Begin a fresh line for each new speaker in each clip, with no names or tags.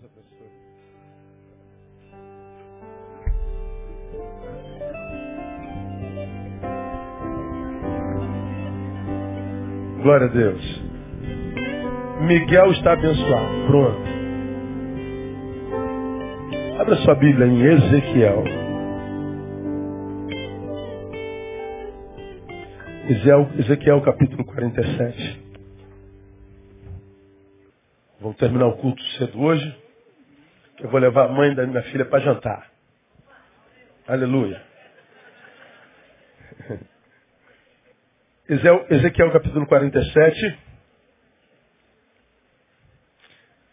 Deus abençoe. Glória a Deus. Miguel está abençoado. Pronto. Abra sua Bíblia em Ezequiel. Ezequiel, capítulo 47. Vamos terminar o culto cedo hoje. Eu vou levar a mãe da minha filha para jantar. Aleluia. Ezequiel capítulo 47.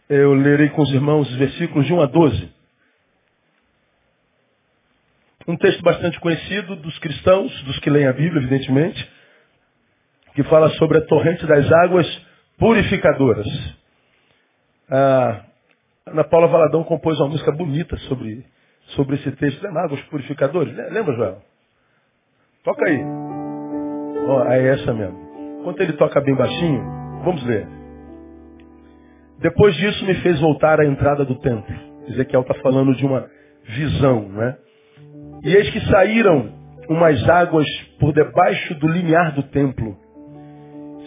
Eu lerei com os irmãos os versículos de 1 a 12. Um texto bastante conhecido dos cristãos, dos que leem a Bíblia, evidentemente, que fala sobre a torrente das águas purificadoras. A Ana Paula Valadão compôs uma música bonita sobre, sobre esse texto. Lembra águas purificadores? Lembra, Joel? Toca aí. Oh, é essa mesmo. Enquanto ele toca bem baixinho, vamos ler. Depois disso me fez voltar à entrada do templo. Ezequiel está falando de uma visão, né? E eis que saíram umas águas por debaixo do limiar do templo.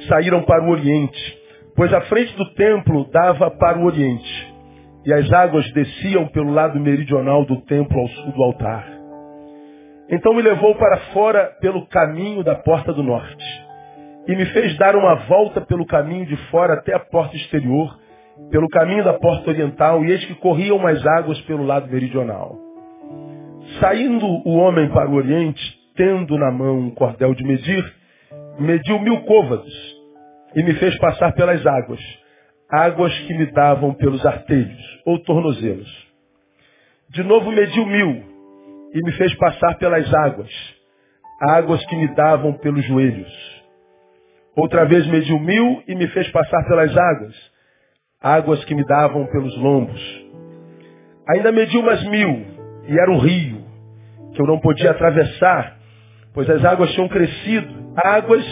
Saíram para o oriente, pois a frente do templo dava para o oriente. E as águas desciam pelo lado meridional do templo ao sul do altar. Então me levou para fora pelo caminho da porta do norte. E me fez dar uma volta pelo caminho de fora até a porta exterior, pelo caminho da porta oriental, e eis que corriam mais águas pelo lado meridional. Saindo o homem para o oriente, tendo na mão um cordel de medir, mediu mil côvados e me fez passar pelas águas, águas que me davam pelos artelhos ou tornozelos. De novo mediu mil e me fez passar pelas águas, águas que me davam pelos joelhos. Outra vez mediu mil e me fez passar pelas águas, águas que me davam pelos lombos. Ainda mediu umas mil, e era um rio, que eu não podia atravessar, pois as águas tinham crescido, águas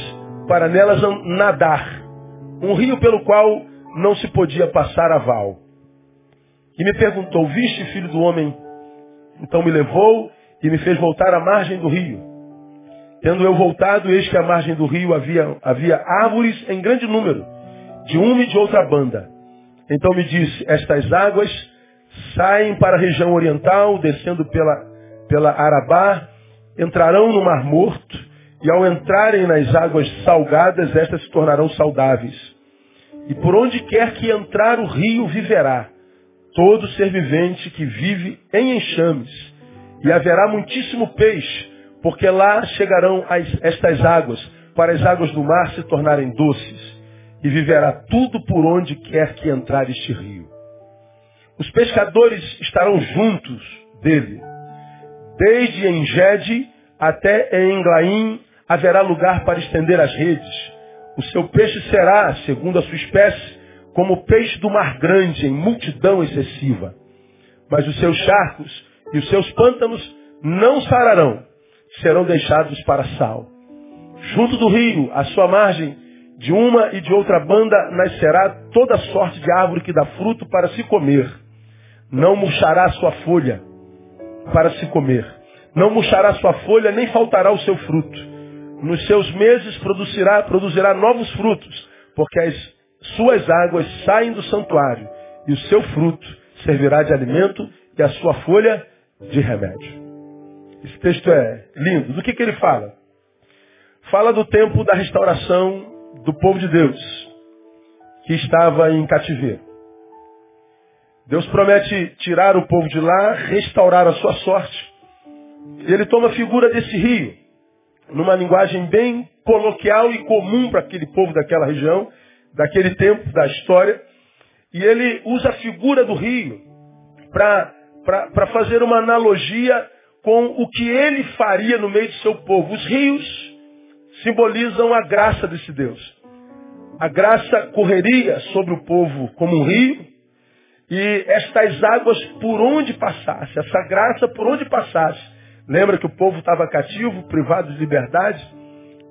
para nelas nadar. Um rio pelo qual não se podia passar a val. E me perguntou, viste, filho do homem? Então me levou e me fez voltar à margem do rio. Tendo eu voltado, eis que à margem do rio havia, havia árvores em grande número, de uma e de outra banda. Então me disse, estas águas saem para a região oriental, descendo pela, pela Arabá, entrarão no Mar Morto, e ao entrarem nas águas salgadas, estas se tornarão saudáveis. E por onde quer que entrar o rio viverá, todo ser vivente que vive em enxames. E haverá muitíssimo peixe, porque lá chegarão as, estas águas, para as águas do mar se tornarem doces. E viverá tudo por onde quer que entrar este rio. Os pescadores estarão juntos dele. Desde Engede até Englaim haverá lugar para estender as redes. O seu peixe será, segundo a sua espécie, como o peixe do mar grande, em multidão excessiva. Mas os seus charcos e os seus pântanos não sararão, serão deixados para sal. Junto do rio, à sua margem, de uma e de outra banda, nascerá toda sorte de árvore que dá fruto para se comer. Não murchará sua folha para se comer. Não murchará sua folha, nem faltará o seu fruto nos seus meses produzirá, produzirá novos frutos, porque as suas águas saem do santuário, e o seu fruto servirá de alimento e a sua folha de remédio. Esse texto é lindo. Do que, que ele fala? Fala do tempo da restauração do povo de Deus, que estava em cativeiro. Deus promete tirar o povo de lá, restaurar a sua sorte. E ele toma a figura desse rio numa linguagem bem coloquial e comum para aquele povo daquela região, daquele tempo da história. E ele usa a figura do rio para fazer uma analogia com o que ele faria no meio do seu povo. Os rios simbolizam a graça desse Deus. A graça correria sobre o povo como um rio, e estas águas por onde passasse, essa graça por onde passasse, Lembra que o povo estava cativo, privado de liberdade,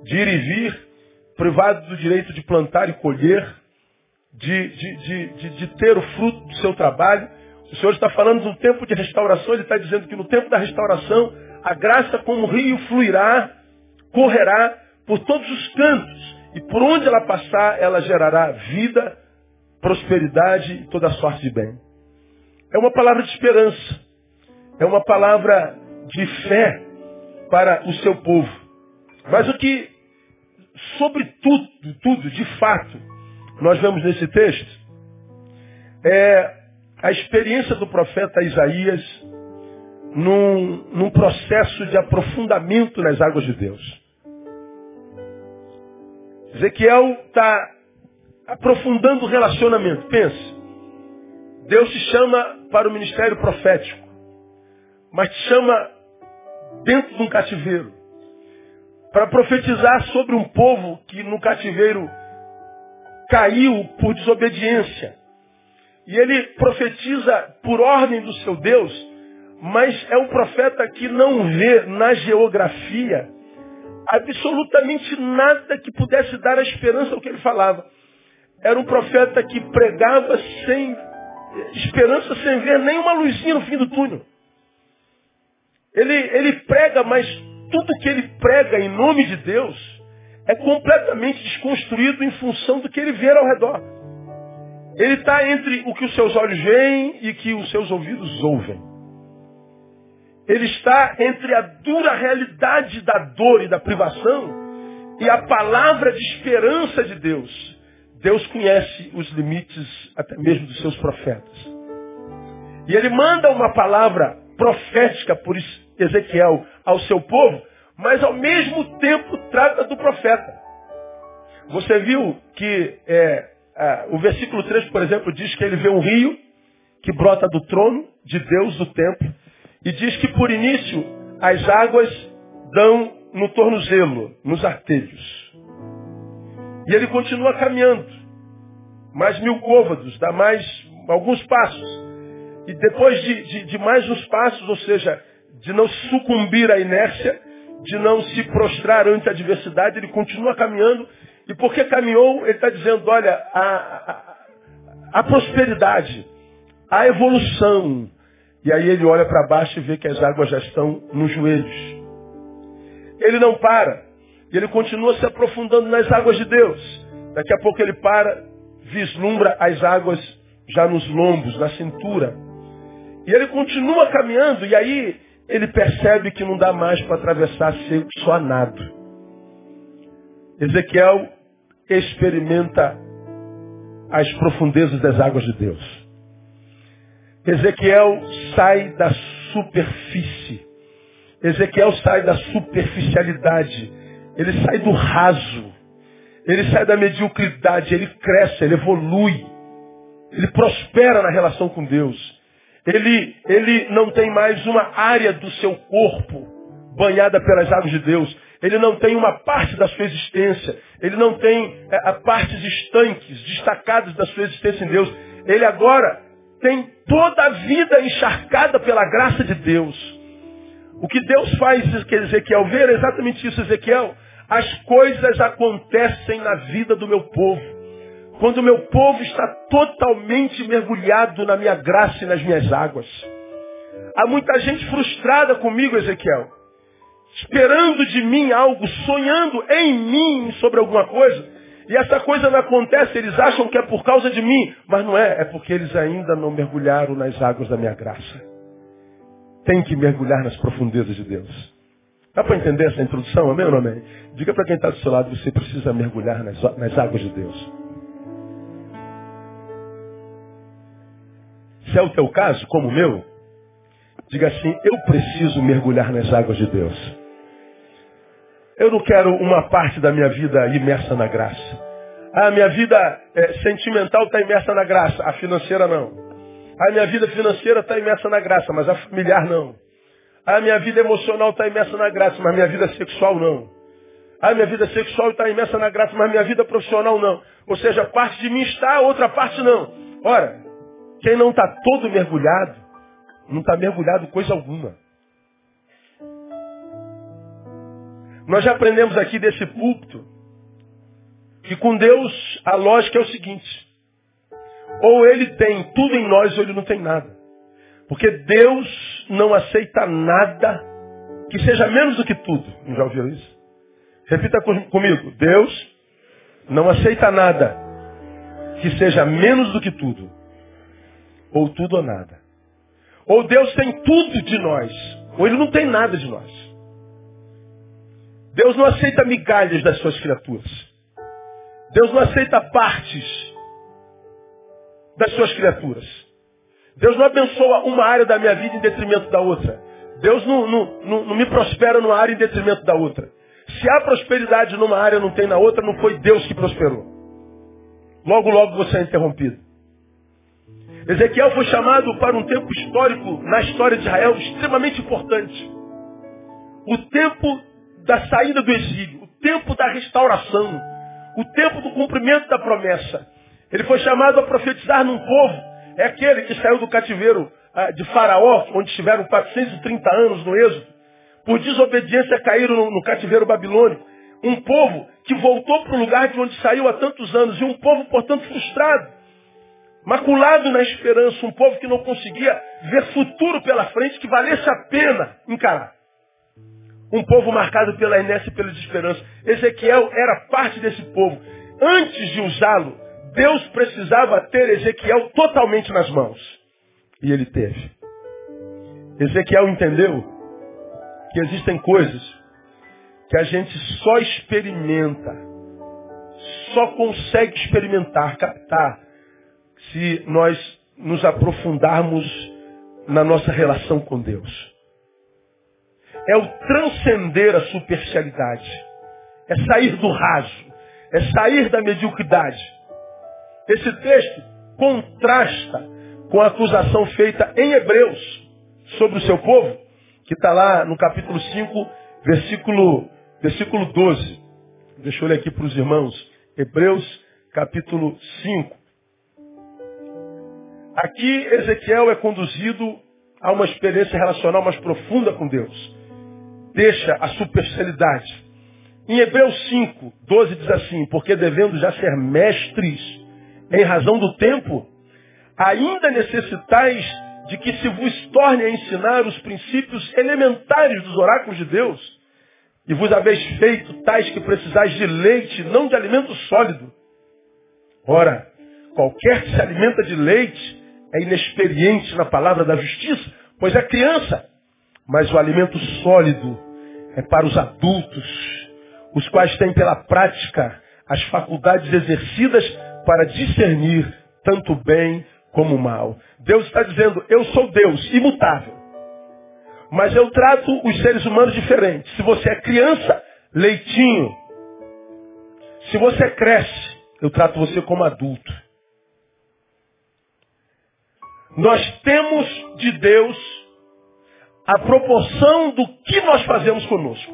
de ir e vir, privado do direito de plantar e colher, de, de, de, de, ter o fruto do seu trabalho. O Senhor está falando do tempo de restauração, ele está dizendo que no tempo da restauração, a graça como rio fluirá, correrá por todos os cantos. E por onde ela passar, ela gerará vida, prosperidade e toda sorte de bem. É uma palavra de esperança. É uma palavra de fé para o seu povo. Mas o que, sobre tudo, tudo, de fato, nós vemos nesse texto, é a experiência do profeta Isaías num, num processo de aprofundamento nas águas de Deus. Ezequiel está aprofundando o relacionamento. Pense. Deus te chama para o ministério profético, mas te chama dentro de um cativeiro para profetizar sobre um povo que no cativeiro caiu por desobediência. E ele profetiza por ordem do seu Deus, mas é um profeta que não vê na geografia absolutamente nada que pudesse dar a esperança ao que ele falava. Era um profeta que pregava sem esperança, sem ver nenhuma luzinha no fim do túnel. Ele, ele prega, mas tudo que ele prega em nome de Deus é completamente desconstruído em função do que ele vê ao redor. Ele está entre o que os seus olhos veem e que os seus ouvidos ouvem. Ele está entre a dura realidade da dor e da privação e a palavra de esperança de Deus. Deus conhece os limites até mesmo dos seus profetas. E ele manda uma palavra profética por Ezequiel ao seu povo, mas ao mesmo tempo trata do profeta. Você viu que é, é, o versículo 3, por exemplo, diz que ele vê um rio que brota do trono de Deus do templo e diz que por início as águas dão no tornozelo, nos artelhos. E ele continua caminhando. Mais mil côvados, dá mais alguns passos. E depois de, de, de mais uns passos, ou seja, de não sucumbir à inércia, de não se prostrar ante a adversidade, ele continua caminhando. E porque caminhou, ele está dizendo, olha, a, a, a prosperidade, a evolução, e aí ele olha para baixo e vê que as águas já estão nos joelhos. Ele não para. Ele continua se aprofundando nas águas de Deus. Daqui a pouco ele para, vislumbra as águas já nos lombos, na cintura. E ele continua caminhando e aí ele percebe que não dá mais para atravessar seco só a nado. Ezequiel experimenta as profundezas das águas de Deus. Ezequiel sai da superfície. Ezequiel sai da superficialidade. Ele sai do raso. Ele sai da mediocridade. Ele cresce, ele evolui. Ele prospera na relação com Deus. Ele, ele não tem mais uma área do seu corpo banhada pelas águas de Deus. Ele não tem uma parte da sua existência. Ele não tem é, partes estanques, destacadas da sua existência em Deus. Ele agora tem toda a vida encharcada pela graça de Deus. O que Deus faz, que Ezequiel ver, é exatamente isso, Ezequiel. As coisas acontecem na vida do meu povo. Quando o meu povo está totalmente mergulhado na minha graça e nas minhas águas. Há muita gente frustrada comigo, Ezequiel. Esperando de mim algo, sonhando em mim sobre alguma coisa. E essa coisa não acontece, eles acham que é por causa de mim, mas não é, é porque eles ainda não mergulharam nas águas da minha graça. Tem que mergulhar nas profundezas de Deus. Dá para entender essa introdução, amém ou não amém? Diga para quem está do seu lado, você precisa mergulhar nas, nas águas de Deus. Se é o teu caso, como o meu, diga assim, eu preciso mergulhar nas águas de Deus. Eu não quero uma parte da minha vida imersa na graça. A minha vida é, sentimental está imersa na graça, a financeira não. A minha vida financeira está imersa na graça, mas a familiar não. A minha vida emocional está imersa na graça, mas minha vida sexual não. A minha vida sexual está imersa na graça, mas minha vida profissional não. Ou seja, parte de mim está, outra parte não. Ora, quem não está todo mergulhado, não está mergulhado coisa alguma. Nós já aprendemos aqui desse púlpito que com Deus a lógica é o seguinte: ou ele tem tudo em nós ou ele não tem nada. Porque Deus não aceita nada que seja menos do que tudo. Não já ouviu isso? Repita comigo. Deus não aceita nada que seja menos do que tudo. Ou tudo ou nada. Ou Deus tem tudo de nós, ou Ele não tem nada de nós. Deus não aceita migalhas das suas criaturas. Deus não aceita partes das suas criaturas. Deus não abençoa uma área da minha vida em detrimento da outra. Deus não, não, não, não me prospera numa área em detrimento da outra. Se há prosperidade numa área não tem na outra, não foi Deus que prosperou. Logo, logo você é interrompido. Ezequiel foi chamado para um tempo histórico na história de Israel extremamente importante. O tempo da saída do exílio, o tempo da restauração, o tempo do cumprimento da promessa. Ele foi chamado a profetizar num povo, é aquele que saiu do cativeiro ah, de Faraó, onde estiveram 430 anos no êxodo, por desobediência caíram no, no cativeiro babilônico. Um povo que voltou para o lugar de onde saiu há tantos anos, e um povo, portanto, frustrado, maculado na esperança, um povo que não conseguia ver futuro pela frente que valesse a pena encarar. Um povo marcado pela inércia e pela desesperança. Ezequiel era parte desse povo. Antes de usá-lo, Deus precisava ter Ezequiel totalmente nas mãos. E ele teve. Ezequiel entendeu que existem coisas que a gente só experimenta, só consegue experimentar, captar, se nós nos aprofundarmos na nossa relação com Deus é o transcender a superficialidade. É sair do raso. É sair da mediocridade. Esse texto contrasta com a acusação feita em Hebreus sobre o seu povo, que está lá no capítulo 5, versículo, versículo 12. Deixa eu ler aqui para os irmãos. Hebreus, capítulo 5. Aqui Ezequiel é conduzido a uma experiência relacional mais profunda com Deus deixa a superficialidade. Em Hebreus 5, 12 diz assim, porque devendo já ser mestres em razão do tempo, ainda necessitais de que se vos torne a ensinar os princípios elementares dos oráculos de Deus, e vos haveis feito tais que precisais de leite, não de alimento sólido. Ora, qualquer que se alimenta de leite é inexperiente na palavra da justiça, pois é criança. Mas o alimento sólido é para os adultos, os quais têm pela prática as faculdades exercidas para discernir tanto bem como mal. Deus está dizendo, eu sou Deus, imutável. Mas eu trato os seres humanos diferentes. Se você é criança, leitinho. Se você cresce, eu trato você como adulto. Nós temos de Deus a proporção do que nós fazemos conosco.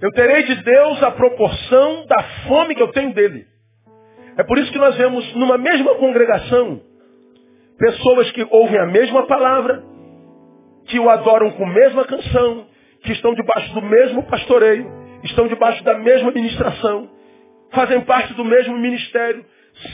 Eu terei de Deus a proporção da fome que eu tenho dele. É por isso que nós vemos numa mesma congregação pessoas que ouvem a mesma palavra, que o adoram com a mesma canção, que estão debaixo do mesmo pastoreio, estão debaixo da mesma ministração, fazem parte do mesmo ministério,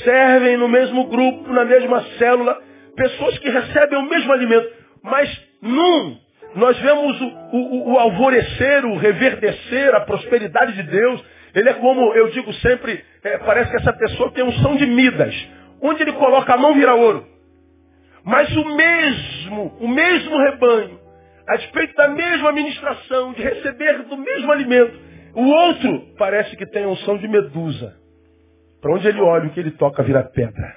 servem no mesmo grupo, na mesma célula, pessoas que recebem o mesmo alimento, mas num nós vemos o, o, o alvorecer, o reverdecer, a prosperidade de Deus. Ele é como, eu digo sempre, é, parece que essa pessoa tem um som de Midas. Onde ele coloca a mão vira ouro. Mas o mesmo, o mesmo rebanho, a despeito da mesma administração, de receber do mesmo alimento, o outro parece que tem um som de medusa. Para onde ele olha, o que ele toca vira pedra.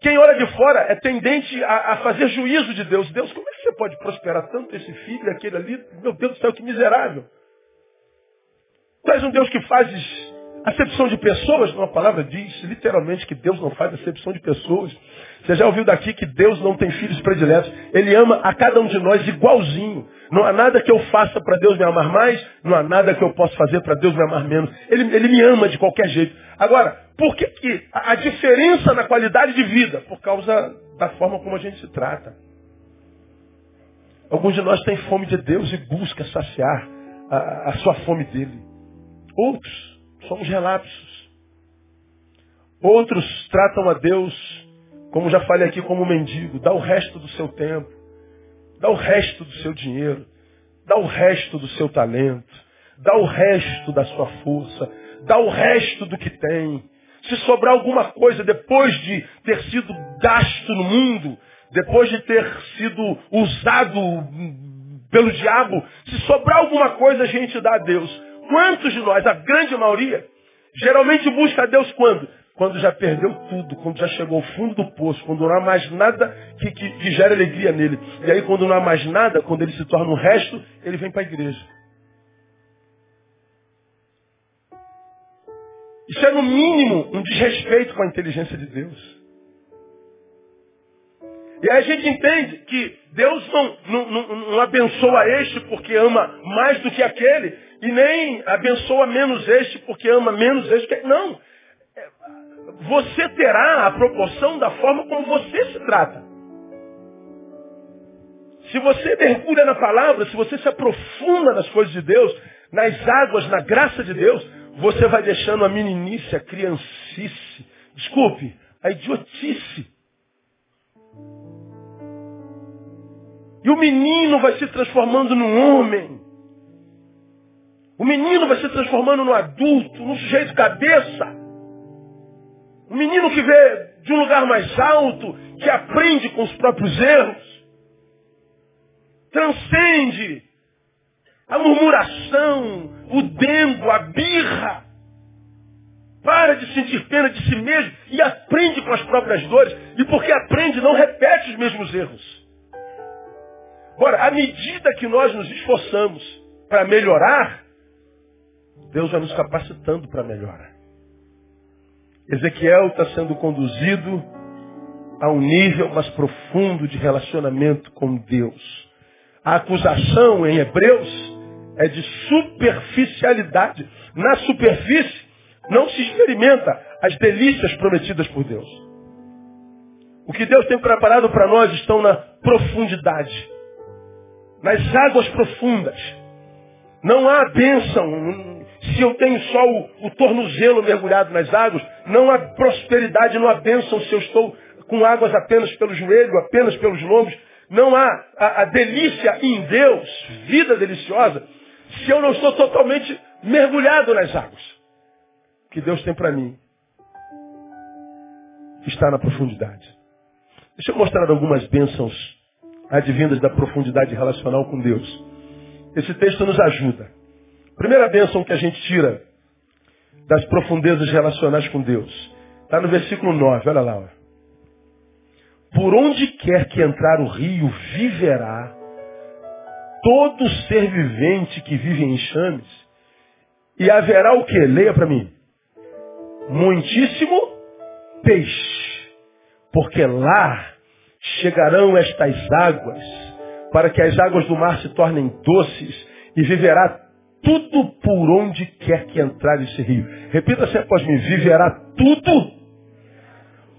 Quem olha de fora é tendente a, a, fazer juízo de Deus. Deus, como é que você pode prosperar tanto esse filho e aquele ali? Meu Deus do céu, que miserável. Tu és um Deus que fazes acepção de pessoas? Uma palavra diz literalmente que Deus não faz acepção de pessoas. Você já ouviu daqui que Deus não tem filhos prediletos. Ele ama a cada um de nós igualzinho. Não há nada que eu faça para Deus me amar mais, não há nada que eu possa fazer para Deus me amar menos. Ele, ele me ama de qualquer jeito. Agora, por que, que a diferença na qualidade de vida? Por causa da forma como a gente se trata. Alguns de nós têm fome de Deus e busca saciar a, a sua fome dele. Outros somos relapsos. Outros tratam a Deus como já falei aqui, como mendigo, dá o resto do seu tempo, dá o resto do seu dinheiro, dá o resto do seu talento, dá o resto da sua força, dá o resto do que tem. Se sobrar alguma coisa depois de ter sido gasto no mundo, depois de ter sido usado pelo diabo, se sobrar alguma coisa a gente dá a Deus. Quantos de nós, a grande maioria, geralmente busca a Deus quando? Quando já perdeu tudo, quando já chegou ao fundo do poço, quando não há mais nada que, que, que gere alegria nele. E aí quando não há mais nada, quando ele se torna o resto, ele vem para a igreja. Isso é no mínimo um desrespeito com a inteligência de Deus. E aí a gente entende que Deus não, não, não, não, abençoa este porque ama mais do que aquele, e nem abençoa menos este porque ama menos este. Não você terá a proporção da forma como você se trata. Se você mergulha na palavra, se você se aprofunda nas coisas de Deus, nas águas, na graça de Deus, você vai deixando a meninice, a criancice, desculpe, a idiotice. E o menino vai se transformando num homem. O menino vai se transformando num adulto, num sujeito cabeça. Um menino que vê de um lugar mais alto, que aprende com os próprios erros, transcende a murmuração, o dengo, a birra, para de sentir pena de si mesmo e aprende com as próprias dores. E porque aprende, não repete os mesmos erros. Agora, à medida que nós nos esforçamos para melhorar, Deus vai nos capacitando para melhorar. Ezequiel está sendo conduzido a um nível mais profundo de relacionamento com Deus. A acusação em Hebreus é de superficialidade. Na superfície não se experimenta as delícias prometidas por Deus. O que Deus tem preparado para nós estão na profundidade, nas águas profundas. Não há bênção, se eu tenho só o, o tornozelo mergulhado nas águas, não há prosperidade, não há bênção se eu estou com águas apenas pelo joelho, apenas pelos lombos. Não há a, a delícia em Deus, vida deliciosa, se eu não estou totalmente mergulhado nas águas. Que Deus tem para mim está na profundidade. Deixa eu mostrar algumas bênçãos advindas da profundidade relacional com Deus. Esse texto nos ajuda. Primeira bênção que a gente tira das profundezas relacionais com Deus. Está no versículo 9, olha lá. Ó. Por onde quer que entrar o rio, viverá todo ser vivente que vive em enxames. E haverá o que? Leia para mim. Muitíssimo peixe. Porque lá chegarão estas águas, para que as águas do mar se tornem doces, e viverá tudo por onde quer que entrar esse rio. Repita assim após mim, viverá tudo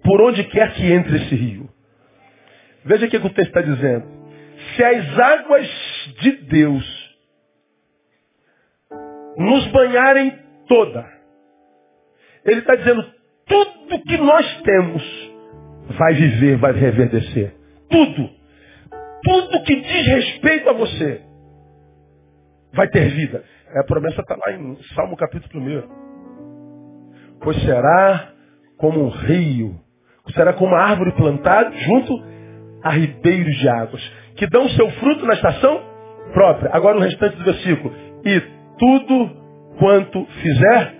por onde quer que entre esse rio. Veja o que o texto está dizendo. Se as águas de Deus nos banharem toda, ele está dizendo, tudo que nós temos vai viver, vai reverdecer. Tudo. Tudo que diz respeito a você vai ter vida. A promessa está lá em Salmo capítulo 1. Pois será como um rio, será como uma árvore plantada junto a ribeiros de águas, que dão seu fruto na estação própria. Agora o restante do versículo. E tudo quanto fizer,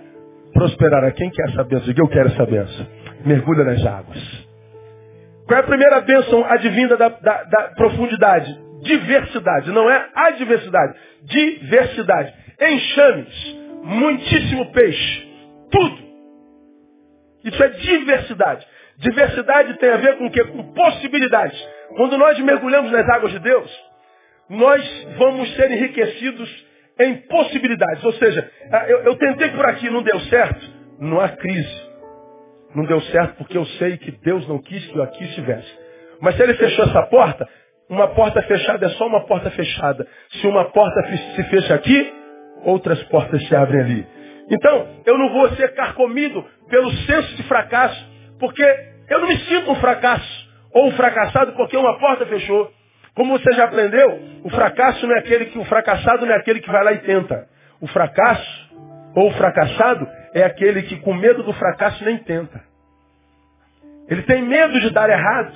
prosperará. Quem quer essa bênção? Eu quero essa bênção. Mergulha nas águas. Qual é a primeira bênção advinda da, da, da profundidade? Diversidade. Não é adversidade. Diversidade enxames, muitíssimo peixe, tudo. Isso é diversidade. Diversidade tem a ver com o quê? Com possibilidades. Quando nós mergulhamos nas águas de Deus, nós vamos ser enriquecidos em possibilidades. Ou seja, eu, eu tentei por aqui, não deu certo, não há crise. Não deu certo porque eu sei que Deus não quis que eu aqui estivesse. Mas se ele fechou essa porta, uma porta fechada é só uma porta fechada. Se uma porta se fecha aqui, outras portas se abrem ali. Então, eu não vou ser carcomido pelo senso de fracasso, porque Eu não me sinto um fracasso ou um fracassado porque uma porta fechou. Como você já aprendeu, o fracasso não é aquele que o fracassado não é aquele que vai lá e tenta. O fracasso ou o fracassado é aquele que com medo do fracasso nem tenta. Ele tem medo de dar errado.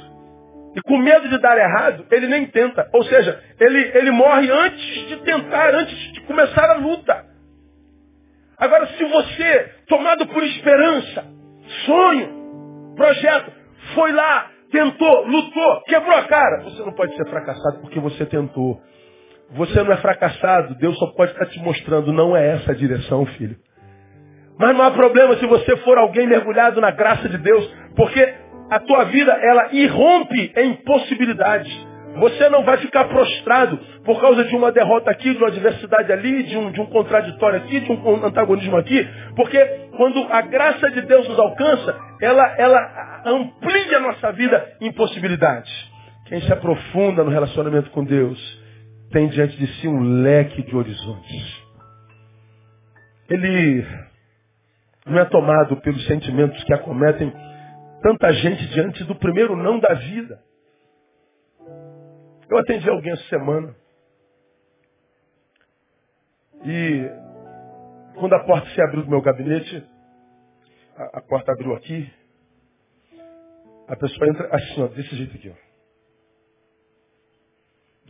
E com medo de dar errado, ele nem tenta. Ou seja, ele, ele morre antes de tentar, antes de começar a luta. Agora, se você, tomado por esperança, sonho, projeto, foi lá, tentou, lutou, quebrou a cara, você não pode ser fracassado porque você tentou. Você não é fracassado, Deus só pode estar te mostrando, não é essa a direção, filho. Mas não há problema se você for alguém mergulhado na graça de Deus, porque a tua vida ela irrompe em possibilidades. Você não vai ficar prostrado por causa de uma derrota aqui, de uma adversidade ali, de um, de um contraditório aqui, de um antagonismo aqui, porque quando a graça de Deus nos alcança, ela, ela amplia a nossa vida em possibilidades. Quem se aprofunda no relacionamento com Deus tem diante de si um leque de horizontes. Ele não é tomado pelos sentimentos que acometem tanta gente diante do primeiro não da vida. Eu atendi alguém essa semana. E quando a porta se abriu do meu gabinete, a, a porta abriu aqui, a pessoa entra assim, ó, desse jeito aqui, ó.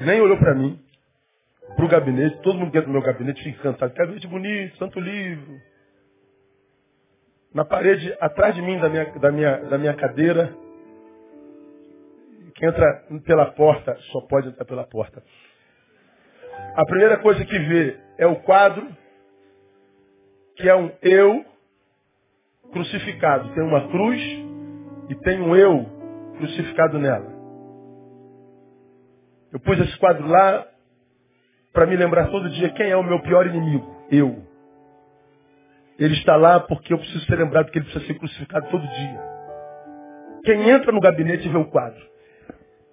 Nem olhou para mim, para o gabinete, todo mundo que entra no meu gabinete fica encantado. Gabinete bonito, tanto livro. Na parede, atrás de mim, da minha, da minha, da minha cadeira, quem entra pela porta só pode entrar pela porta. A primeira coisa que vê é o quadro, que é um eu crucificado. Tem uma cruz e tem um eu crucificado nela. Eu pus esse quadro lá para me lembrar todo dia quem é o meu pior inimigo. Eu. Ele está lá porque eu preciso ser lembrado que ele precisa ser crucificado todo dia. Quem entra no gabinete vê o quadro.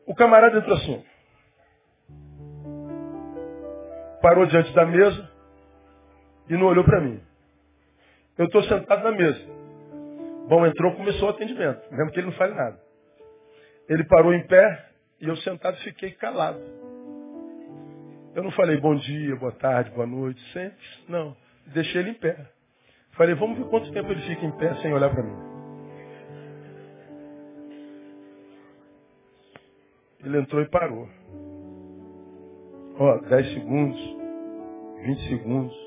O camarada entrou assim. Parou diante da mesa e não olhou para mim. Eu estou sentado na mesa. Bom, entrou, começou o atendimento, mesmo que ele não fale nada. Ele parou em pé e eu sentado fiquei calado. Eu não falei bom dia, boa tarde, boa noite, sempre. Não. Deixei ele em pé. Falei, vamos ver quanto tempo ele fica em pé sem olhar para mim. Ele entrou e parou. Ó, 10 segundos, 20 segundos.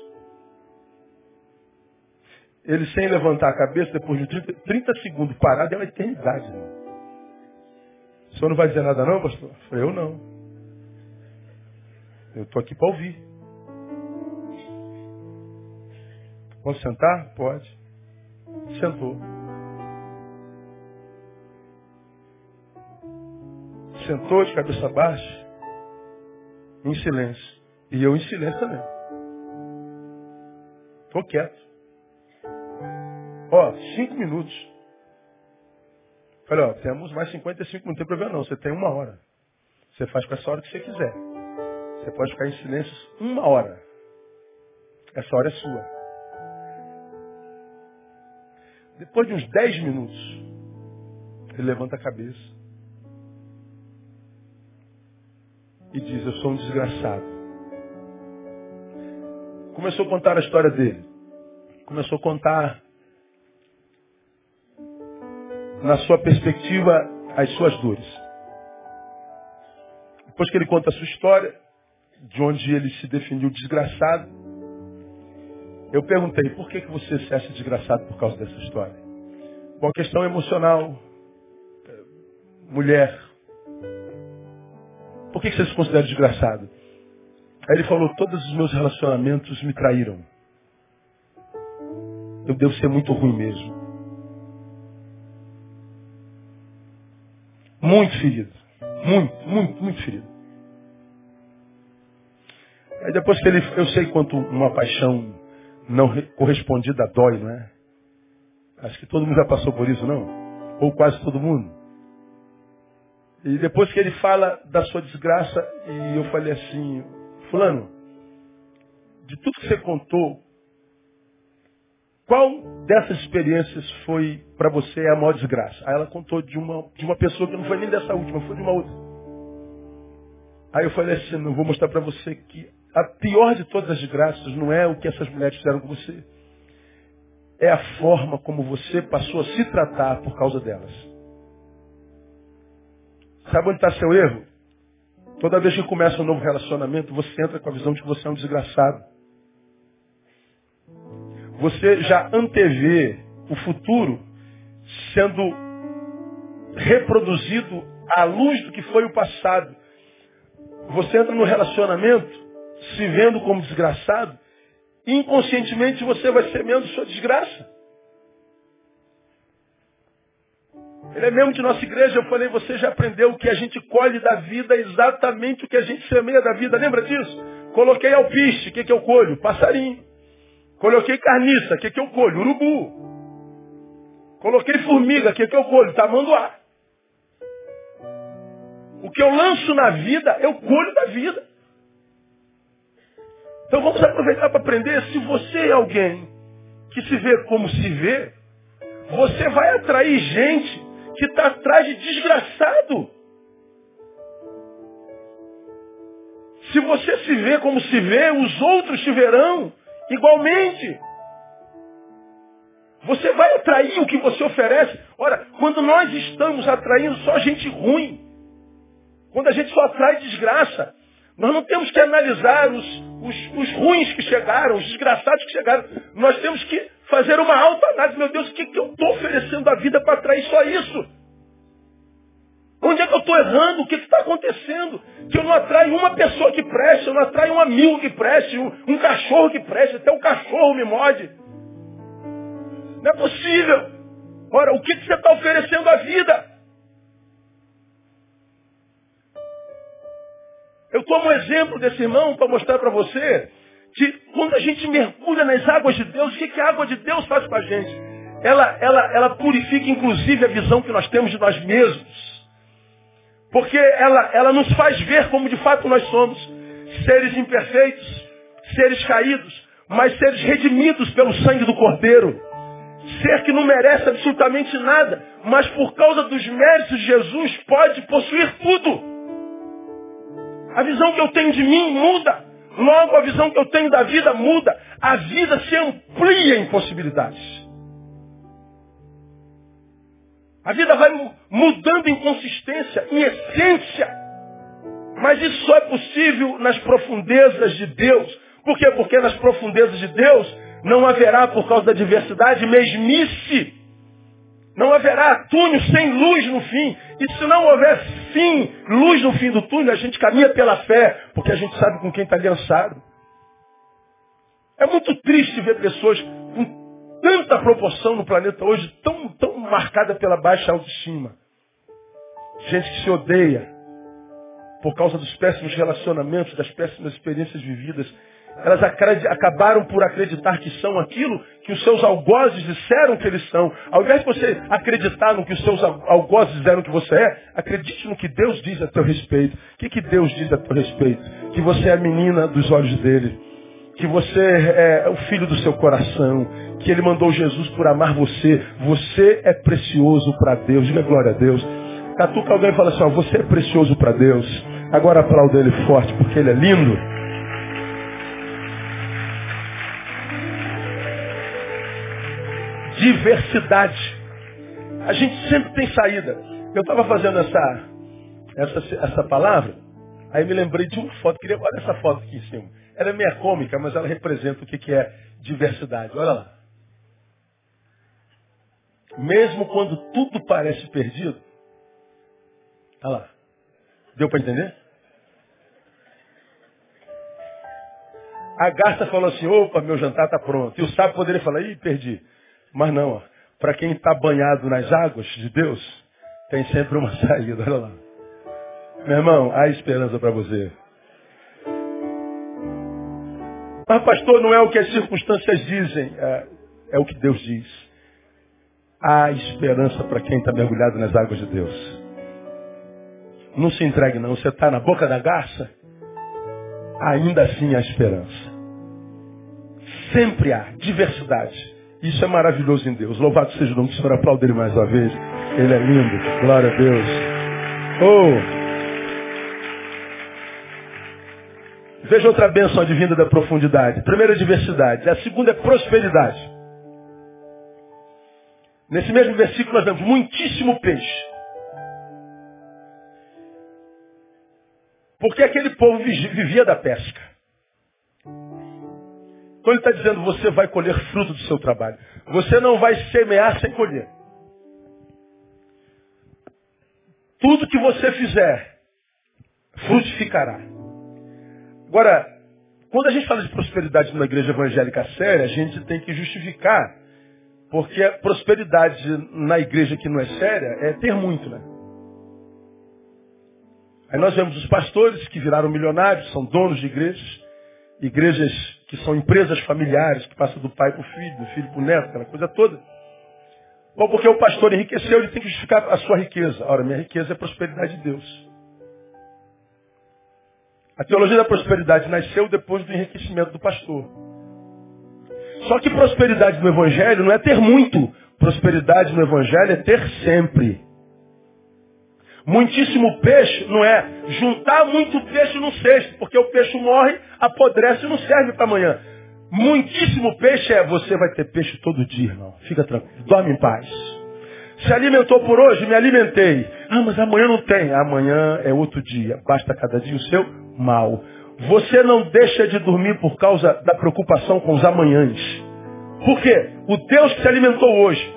Ele sem levantar a cabeça, depois de 30, 30 segundos parado, é uma eternidade. Irmão. O senhor não vai dizer nada não, pastor? Eu falei, eu não. Eu estou aqui para ouvir. Posso sentar? Pode. Sentou. sentou de cabeça baixa, em silêncio. E eu em silêncio também. Estou quieto. Ó, cinco minutos. Falei, ó, temos mais 55 minutos, tem problema não, você tem uma hora. Você faz com essa hora que você quiser. Você pode ficar em silêncio uma hora. Essa hora é sua. Depois de uns 10 minutos, ele levanta a cabeça. e diz: Eu sou um desgraçado. Começou a contar a história dele. Começou a contar, na sua perspectiva, as suas dores. Depois que ele conta a sua história, de onde ele se definiu desgraçado, eu perguntei, por que, que você se acha desgraçado por causa dessa história? Bom, questão emocional, mulher, por que você se considera desgraçado? Aí ele falou, todos os meus relacionamentos me traíram. Eu devo ser muito ruim mesmo. Muito ferido. Muito, muito, muito ferido. Aí depois que ele, eu sei quanto uma paixão não correspondida dói, não é? Acho que todo mundo já passou por isso, não? Ou quase todo mundo. E depois que ele fala da sua desgraça, e eu falei assim, fulano, de tudo que você contou, qual dessas experiências foi para você a maior desgraça? Aí ela contou de uma, de uma pessoa que não foi nem dessa última, foi de uma outra. Aí eu falei assim, não vou mostrar para você que a pior de todas as desgraças não é o que essas mulheres fizeram com você. É a forma como você passou a se tratar por causa delas. Sabe onde está seu erro? Toda vez que começa um novo relacionamento, você entra com a visão de que você é um desgraçado. Você já antevê o futuro sendo reproduzido à luz do que foi o passado. Você entra no relacionamento se vendo como desgraçado, inconscientemente você vai semeando sua desgraça. Ele é membro de nossa igreja, eu falei, você já aprendeu que a gente colhe da vida exatamente o que a gente semeia da vida. Lembra disso? Coloquei alpiste, o que, que eu colho? Passarinho. Coloquei carniça, o que, que eu colho? Urubu. Coloquei formiga, o que, que eu colho? Tamanduá. O que eu lanço na vida, eu colho da vida. Então vamos aproveitar para aprender. Se você é alguém que se vê como se vê, você vai atrair gente que está atrás de desgraçado. Se você se vê como se vê, os outros te verão igualmente. Você vai atrair o que você oferece. Ora, quando nós estamos atraindo só gente ruim, quando a gente só atrai desgraça, nós não temos que analisar os, os, os ruins que chegaram, os desgraçados que chegaram. Nós temos que fazer uma autoanálise. Meu Deus, o que, que eu estou oferecendo à vida para atrair só isso? Onde é que eu estou errando? O que está acontecendo? Que eu não atraio uma pessoa que preste, eu não atraio um amigo que preste, um, um cachorro que preste, até o cachorro me morde. Não é possível. Ora, o que, que você está oferecendo à vida? Eu tomo um exemplo desse irmão para mostrar para você que quando a gente mergulha nas águas de Deus, o que, que a água de Deus faz para a gente? Ela, ela, ela purifica inclusive a visão que nós temos de nós mesmos. Porque ela, ela nos faz ver como de fato nós somos. Seres imperfeitos, seres caídos, mas seres redimidos pelo sangue do Cordeiro. Ser que não merece absolutamente nada, mas por causa dos méritos de Jesus pode possuir tudo. A visão que eu tenho de mim muda. Logo a visão que eu tenho da vida muda. A vida se amplia em possibilidades. A vida vai mudando em consistência, em essência. Mas isso só é possível nas profundezas de Deus. Por quê? Porque nas profundezas de Deus não haverá, por causa da diversidade, mesmice. Não haverá túnel sem luz no fim. E se não houver fim, luz no fim do túnel, a gente caminha pela fé, porque a gente sabe com quem está aliançado. É muito triste ver pessoas com tanta proporção no planeta hoje, tão, tão marcada pela baixa autoestima. Gente que se odeia por causa dos péssimos relacionamentos, das péssimas experiências vividas. Elas acabaram por acreditar que são aquilo que os seus algozes disseram que eles são. Ao invés de você acreditar no que os seus algozes disseram que você é, acredite no que Deus diz a teu respeito. O que, que Deus diz a teu respeito? Que você é a menina dos olhos dele. Que você é o filho do seu coração que ele mandou Jesus por amar você. Você é precioso para Deus. Diga glória a Deus. Catuca alguém e fala assim, ó, você é precioso para Deus. Agora aplauda ele forte, porque ele é lindo. Diversidade. A gente sempre tem saída. Eu estava fazendo essa, essa, essa palavra, aí me lembrei de uma foto. Queria olha essa foto aqui em cima. Ela é meia cômica, mas ela representa o que, que é diversidade. Olha lá. Mesmo quando tudo parece perdido. Olha lá. Deu para entender? A garça falou assim, opa, meu jantar está pronto. E o sábio poderia falar, ih, perdi. Mas não, para quem está banhado nas águas de Deus, tem sempre uma saída. Olha lá. Meu irmão, há esperança para você. Mas pastor, não é o que as circunstâncias dizem, é, é o que Deus diz. Há esperança para quem está mergulhado nas águas de Deus. Não se entregue não. Você está na boca da garça, ainda assim há esperança. Sempre há diversidade. Isso é maravilhoso em Deus. Louvado seja o nome do Senhor. Aplauda ele mais uma vez. Ele é lindo. Glória a Deus. Oh! Veja outra bênção advinda da profundidade. Primeira, diversidade. A segunda é prosperidade. Nesse mesmo versículo nós vemos muitíssimo peixe. Porque aquele povo vivia da pesca. Então ele está dizendo, você vai colher fruto do seu trabalho. Você não vai semear sem colher. Tudo que você fizer, frutificará. Agora, quando a gente fala de prosperidade numa igreja evangélica séria, a gente tem que justificar. Porque a prosperidade na igreja que não é séria é ter muito, né? Aí nós vemos os pastores que viraram milionários, são donos de igrejas, igrejas que são empresas familiares, que passam do pai para o filho, do filho para o neto, aquela coisa toda. Bom, porque o pastor enriqueceu, ele tem que justificar a sua riqueza. Ora, minha riqueza é a prosperidade de Deus. A teologia da prosperidade nasceu depois do enriquecimento do pastor. Só que prosperidade no Evangelho não é ter muito. Prosperidade no Evangelho é ter sempre. Muitíssimo peixe não é juntar muito peixe no cesto, porque o peixe morre, apodrece e não serve para amanhã. Muitíssimo peixe é você vai ter peixe todo dia, irmão. Fica tranquilo, dorme em paz. Se alimentou por hoje, me alimentei. Ah, mas amanhã não tem. Amanhã é outro dia. Basta cada dia o seu mal. Você não deixa de dormir por causa da preocupação com os amanhãs. Por quê? O Deus que se alimentou hoje,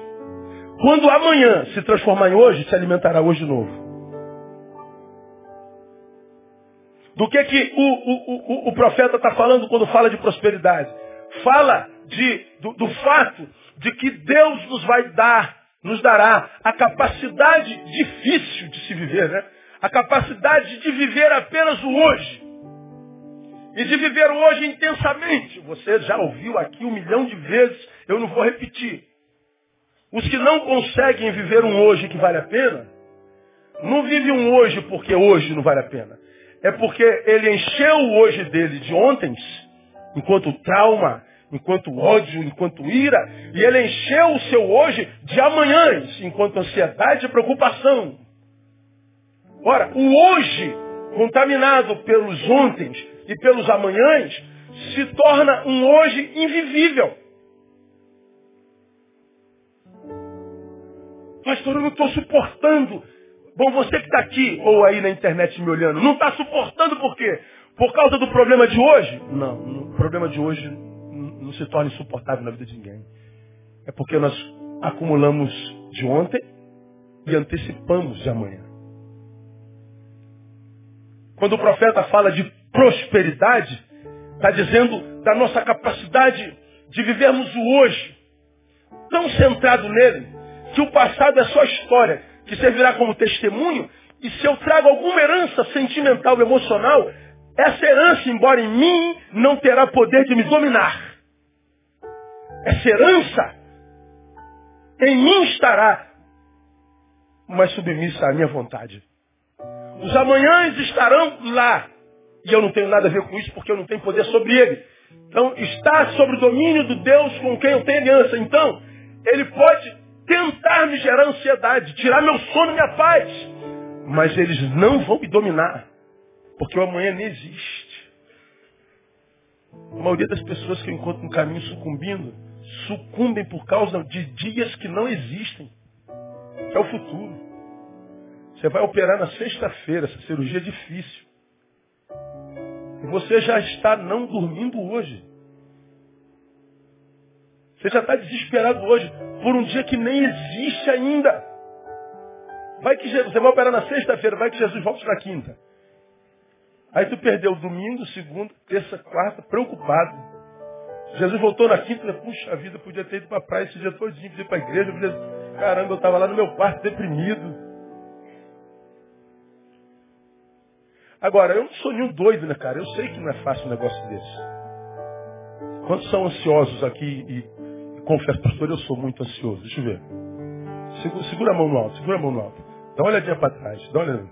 quando amanhã se transformar em hoje, se alimentará hoje de novo. Do que, que o, o, o, o profeta está falando quando fala de prosperidade? Fala de, do, do fato de que Deus nos vai dar, nos dará a capacidade difícil de se viver, né? A capacidade de viver apenas o hoje. E de viver o hoje intensamente. Você já ouviu aqui um milhão de vezes, eu não vou repetir. Os que não conseguem viver um hoje que vale a pena, não vivem um hoje porque hoje não vale a pena. É porque ele encheu o hoje dele de ontem, enquanto trauma, enquanto ódio, enquanto ira, e ele encheu o seu hoje de amanhãs, enquanto ansiedade e preocupação. Ora, o hoje, contaminado pelos ontem e pelos amanhãs, se torna um hoje invivível. Pastor, eu não estou suportando Bom, você que está aqui ou aí na internet me olhando, não está suportando por quê? Por causa do problema de hoje? Não, o problema de hoje não se torna insuportável na vida de ninguém. É porque nós acumulamos de ontem e antecipamos de amanhã. Quando o profeta fala de prosperidade, está dizendo da nossa capacidade de vivermos o hoje, tão centrado nele, que o passado é só história que servirá como testemunho, e se eu trago alguma herança sentimental, emocional, essa herança, embora em mim, não terá poder de me dominar. Essa herança em mim estará, mas submissa à minha vontade. Os amanhãs estarão lá. E eu não tenho nada a ver com isso porque eu não tenho poder sobre ele. Então, está sob o domínio do Deus com quem eu tenho aliança. Então, ele pode tentar me gerar ansiedade, tirar meu sono minha paz. Mas eles não vão me dominar, porque o amanhã nem existe. A maioria das pessoas que eu encontro no caminho sucumbindo, sucumbem por causa de dias que não existem. É o futuro. Você vai operar na sexta-feira, essa cirurgia é difícil. E você já está não dormindo hoje. Você já está desesperado hoje por um dia que nem existe ainda. Vai que você vai operar na sexta-feira, vai que Jesus volte na quinta. Aí tu perdeu domingo, segunda, terça, quarta, preocupado. Jesus voltou na quinta puxa vida, podia ter ido para a praia esse dia todinho, podia ir para a igreja, podia... caramba, eu estava lá no meu quarto deprimido. Agora, eu não sou nenhum doido, né, cara? Eu sei que não é fácil um negócio desse. Quantos são ansiosos aqui e Confesso, pastor, eu sou muito ansioso. Deixa eu ver. Segura, segura a mão no alto, segura a mão no alto. Dá uma olhadinha para trás. Dá uma olhadinha.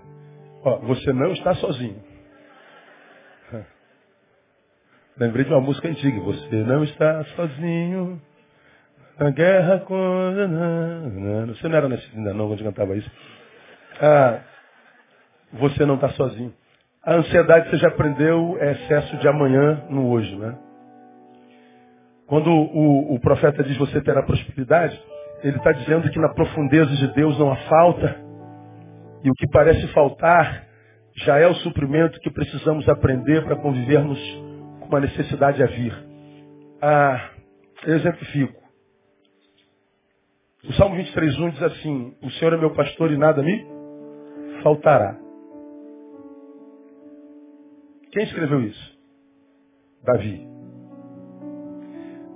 Ó, você não está sozinho. Lembrei de uma música antiga. Você não está sozinho. A guerra com... Você não era nesse ainda não, quando cantava isso. Ah, você não está sozinho. A ansiedade, você já aprendeu, é excesso de amanhã no hoje, né? Quando o, o profeta diz você terá prosperidade, ele está dizendo que na profundeza de Deus não há falta. E o que parece faltar já é o suprimento que precisamos aprender para convivermos com uma necessidade a vir. Ah, eu exemplifico. O Salmo 23.1 diz assim, o Senhor é meu pastor e nada me faltará. Quem escreveu isso? Davi.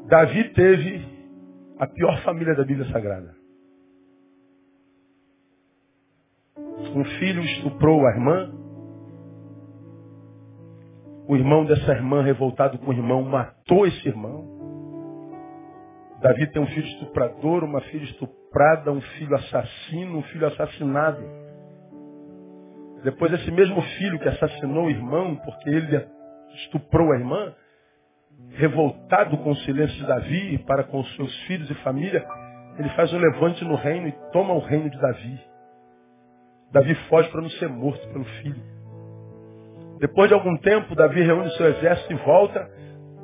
Davi teve a pior família da Bíblia Sagrada. Um filho estuprou a irmã. O irmão dessa irmã, revoltado com o irmão, matou esse irmão. Davi tem um filho estuprador, uma filha estuprada, um filho assassino, um filho assassinado. Depois esse mesmo filho que assassinou o irmão, porque ele estuprou a irmã, revoltado com o silêncio de Davi para com os seus filhos e família, ele faz um levante no reino e toma o reino de Davi. Davi foge para não ser morto pelo filho. Depois de algum tempo, Davi reúne seu exército e volta,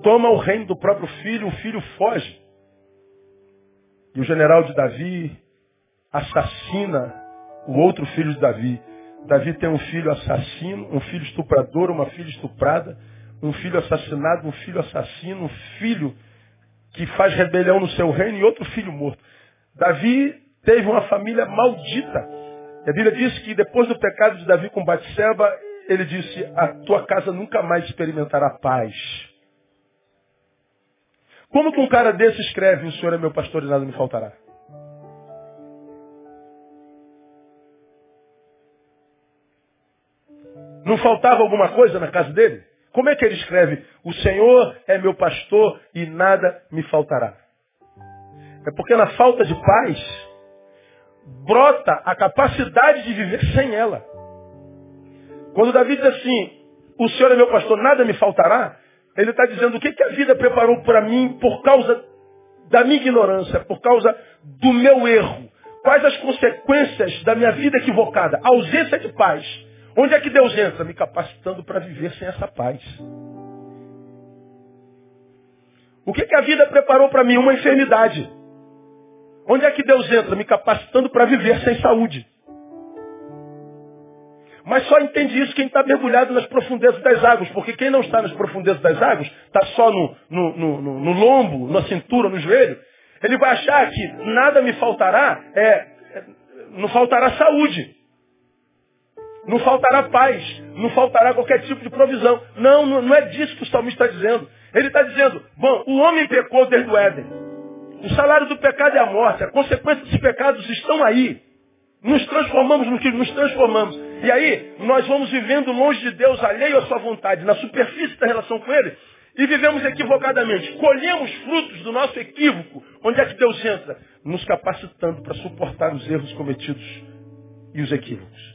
toma o reino do próprio filho, o filho foge. E o general de Davi assassina o outro filho de Davi. Davi tem um filho assassino, um filho estuprador, uma filha estuprada, um filho assassinado, um filho assassino, um filho que faz rebelião no seu reino e outro filho morto. Davi teve uma família maldita. E a Bíblia diz que depois do pecado de Davi com Batseba, ele disse, a tua casa nunca mais experimentará paz. Como que um cara desse escreve, o Senhor é meu pastor e nada me faltará? Não faltava alguma coisa na casa dele? Como é que ele escreve? O Senhor é meu pastor e nada me faltará. É porque na falta de paz brota a capacidade de viver sem ela. Quando Davi diz assim, o Senhor é meu pastor, nada me faltará, ele está dizendo o que, que a vida preparou para mim por causa da minha ignorância, por causa do meu erro. Quais as consequências da minha vida equivocada? A ausência de paz. Onde é que Deus entra? Me capacitando para viver sem essa paz. O que, que a vida preparou para mim? Uma enfermidade. Onde é que Deus entra? Me capacitando para viver sem saúde. Mas só entende isso quem está mergulhado nas profundezas das águas, porque quem não está nas profundezas das águas, está só no, no, no, no, lombo, na cintura, no joelho, ele vai achar que nada me faltará, é, é não faltará saúde. Não faltará paz, não faltará qualquer tipo de provisão. Não, não é disso que o salmista está dizendo. Ele está dizendo, bom, o homem pecou desde o Éden. O salário do pecado é a morte. A consequência dos pecados estão aí. Nos transformamos no que nos transformamos. E aí, nós vamos vivendo longe de Deus, alheio à sua vontade, na superfície da relação com Ele, e vivemos equivocadamente. Colhemos frutos do nosso equívoco. Onde é que Deus entra? Nos capacitando para suportar os erros cometidos e os equívocos.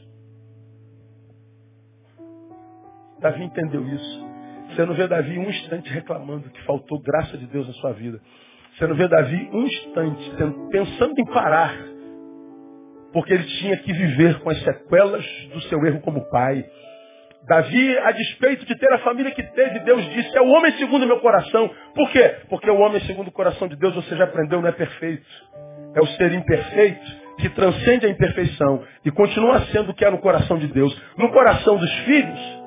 Davi entendeu isso. Você não vê Davi um instante reclamando que faltou graça de Deus na sua vida. Você não vê Davi um instante pensando em parar, porque ele tinha que viver com as sequelas do seu erro como pai. Davi, a despeito de ter a família que teve, Deus disse, é o homem segundo o meu coração. Por quê? Porque o homem segundo o coração de Deus, você já aprendeu, não é perfeito. É o ser imperfeito que transcende a imperfeição e continua sendo o que é no coração de Deus. No coração dos filhos,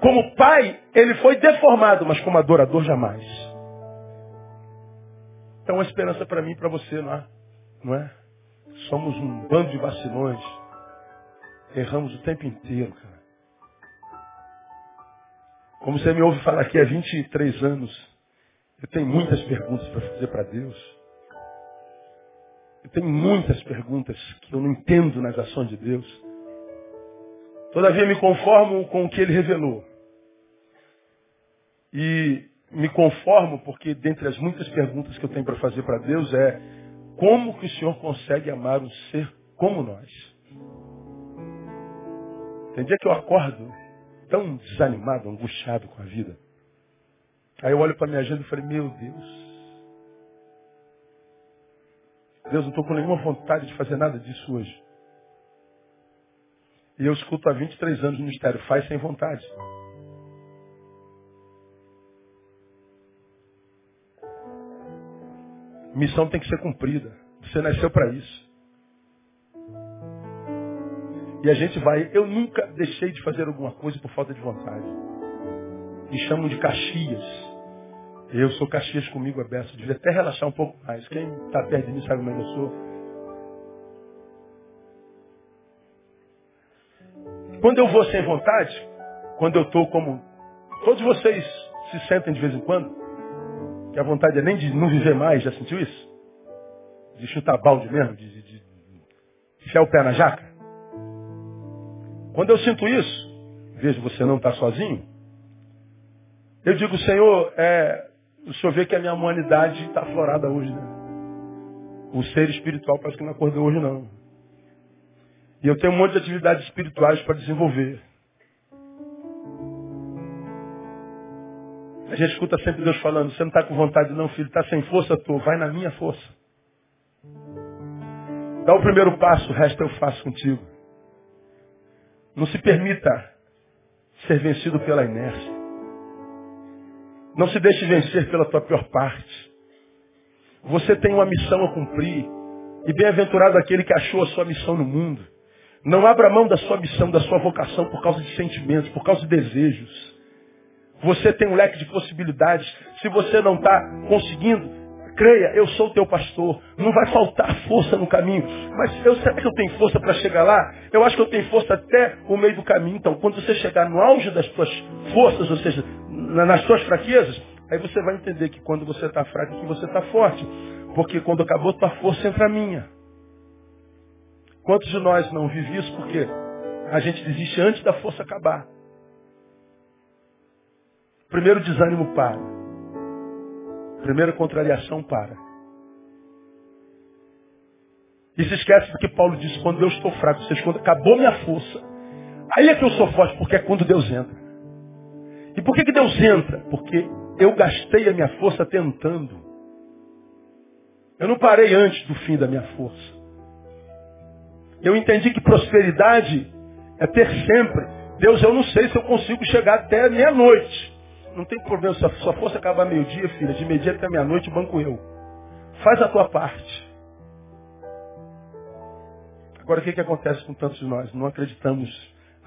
como pai, ele foi deformado, mas como adorador jamais. Então a esperança para mim e para você, não é? não é? Somos um bando de vacilões. Erramos o tempo inteiro, cara. Como você me ouve falar aqui há 23 anos, eu tenho muitas perguntas para fazer para Deus. Eu tenho muitas perguntas que eu não entendo nas ações de Deus. Todavia me conformo com o que Ele revelou. E me conformo porque dentre as muitas perguntas que eu tenho para fazer para Deus é como que o Senhor consegue amar um ser como nós? Tem dia que eu acordo tão desanimado, angustiado com a vida. Aí eu olho para minha agenda e falei, meu Deus, Deus, não estou com nenhuma vontade de fazer nada disso hoje. E eu escuto há 23 anos no ministério, faz sem vontade. Missão tem que ser cumprida. Você nasceu para isso. E a gente vai. Eu nunca deixei de fazer alguma coisa por falta de vontade. Me chamam de Caxias. Eu sou Caxias comigo, aberto. Devia até relaxar um pouco mais. Quem está perto de mim sabe como é eu sou. Quando eu vou sem vontade, quando eu estou como. Todos vocês se sentem de vez em quando, que a vontade é nem de não viver mais, já sentiu isso? De chutar balde mesmo, de, de, de enfiar o pé na jaca? Quando eu sinto isso, vejo você não está sozinho, eu digo, Senhor, é, o Senhor vê que a minha humanidade está aflorada hoje, né? O ser espiritual parece que não acordou hoje não. E eu tenho um monte de atividades espirituais para desenvolver. A gente escuta sempre Deus falando, você não está com vontade não, filho, está sem força, estou, vai na minha força. Dá o primeiro passo, o resto eu faço contigo. Não se permita ser vencido pela inércia. Não se deixe vencer pela tua pior parte. Você tem uma missão a cumprir. E bem-aventurado aquele que achou a sua missão no mundo. Não abra mão da sua missão, da sua vocação por causa de sentimentos, por causa de desejos. Você tem um leque de possibilidades. Se você não está conseguindo, creia, eu sou o teu pastor. Não vai faltar força no caminho. Mas eu, será que eu tenho força para chegar lá? Eu acho que eu tenho força até o meio do caminho. Então, quando você chegar no auge das suas forças, ou seja, nas suas fraquezas, aí você vai entender que quando você está fraco, que você está forte. Porque quando acabou tua força, entra a minha. Quantos de nós não vivem isso porque a gente desiste antes da força acabar? Primeiro desânimo para. Primeira contrariação para. E se esquece do que Paulo disse, quando eu estou fraco, vocês quando acabou minha força. Aí é que eu sou forte, porque é quando Deus entra. E por que, que Deus entra? Porque eu gastei a minha força tentando. Eu não parei antes do fim da minha força. Eu entendi que prosperidade é ter sempre. Deus, eu não sei se eu consigo chegar até meia-noite. Não tem problema, se a sua força acabar meio-dia, filha, de meio-dia até meia-noite, banco eu. Faz a tua parte. Agora, o que, que acontece com tantos de nós? Não acreditamos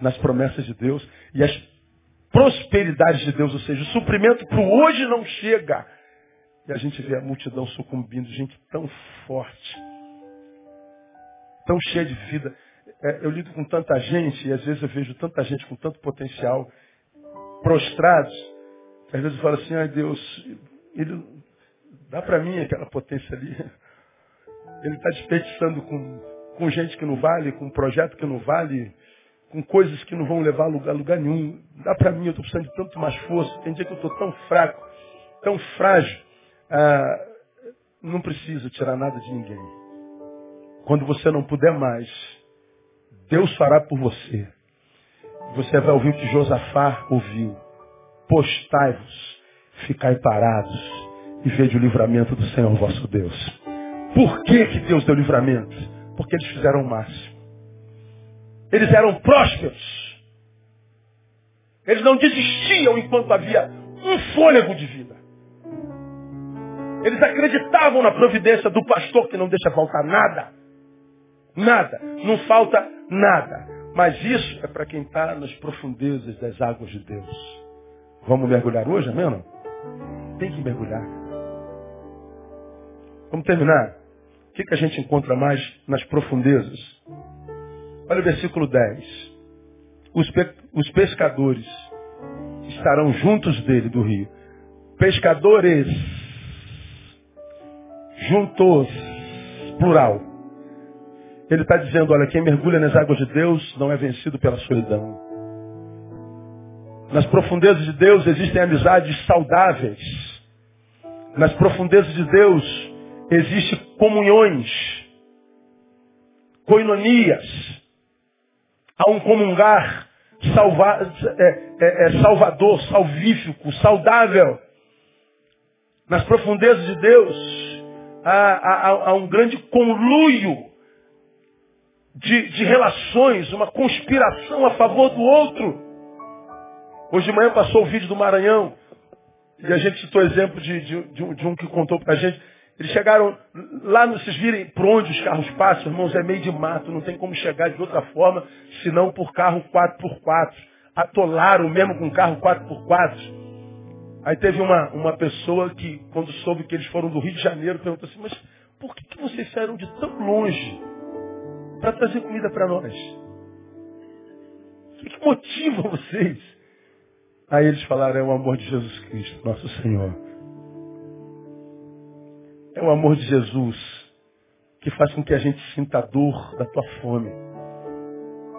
nas promessas de Deus e as prosperidades de Deus, ou seja, o suprimento para o hoje não chega. E a gente vê a multidão sucumbindo, gente tão forte tão cheia de vida. É, eu lido com tanta gente, e às vezes eu vejo tanta gente com tanto potencial, prostrados, às vezes eu falo assim, ai Deus, ele dá para mim aquela potência ali. Ele está desperdiçando com, com gente que não vale, com projeto que não vale, com coisas que não vão levar a lugar, lugar nenhum. Dá para mim, eu estou precisando de tanto mais força. Tem dia que eu estou tão fraco, tão frágil. Ah, não preciso tirar nada de ninguém. Quando você não puder mais, Deus fará por você. Você vai ouvir o que Josafá ouviu. Postai-vos, ficai parados e veja o livramento do Senhor vosso Deus. Por que, que Deus deu livramento? Porque eles fizeram o máximo. Eles eram prósperos. Eles não desistiam enquanto havia um fôlego de vida. Eles acreditavam na providência do pastor que não deixa faltar nada. Nada. Não falta nada. Mas isso é para quem está nas profundezas das águas de Deus. Vamos mergulhar hoje, amém? Não? Tem que mergulhar. Vamos terminar. O que, que a gente encontra mais nas profundezas? Olha o versículo 10. Os, pe os pescadores estarão juntos dele do rio. Pescadores. Juntos. Plural. Ele está dizendo, olha, quem mergulha nas águas de Deus não é vencido pela solidão. Nas profundezas de Deus existem amizades saudáveis. Nas profundezas de Deus existem comunhões, coinonias. Há um comungar salva, é, é, é salvador, salvífico, saudável. Nas profundezas de Deus há, há, há um grande conluio de, de relações, uma conspiração a favor do outro. Hoje de manhã passou o vídeo do Maranhão, e a gente citou exemplo de, de, de, um, de um que contou para a gente. Eles chegaram lá, vocês virem por onde os carros passam, irmãos, é meio de mato, não tem como chegar de outra forma, senão por carro 4x4. Atolaram mesmo com carro 4x4. Aí teve uma, uma pessoa que, quando soube que eles foram do Rio de Janeiro, perguntou assim, mas por que, que vocês saíram de tão longe para trazer comida para nós? O que, que motiva vocês? Aí eles falaram, é o amor de Jesus Cristo, nosso Senhor. É o amor de Jesus que faz com que a gente sinta a dor da tua fome.